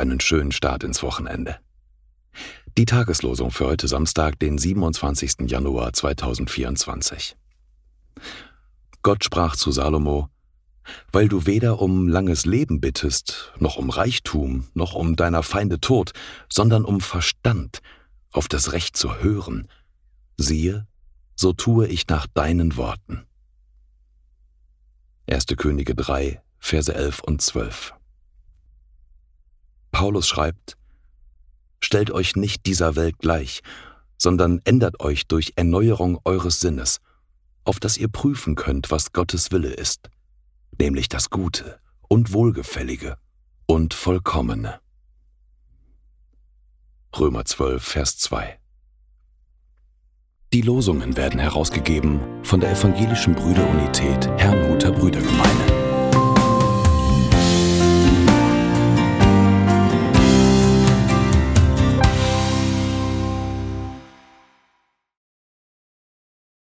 einen schönen Start ins Wochenende. Die Tageslosung für heute Samstag, den 27. Januar 2024. Gott sprach zu Salomo, weil du weder um langes Leben bittest, noch um Reichtum, noch um deiner Feinde Tod, sondern um Verstand, auf das Recht zu hören. Siehe, so tue ich nach deinen Worten. 1. Könige 3, Verse 11 und 12. Paulus schreibt, Stellt euch nicht dieser Welt gleich, sondern ändert euch durch Erneuerung eures Sinnes, auf dass ihr prüfen könnt, was Gottes Wille ist, nämlich das Gute und Wohlgefällige und Vollkommene. Römer 12, Vers 2 Die Losungen werden herausgegeben von der Evangelischen Brüderunität Brüdergemeinde.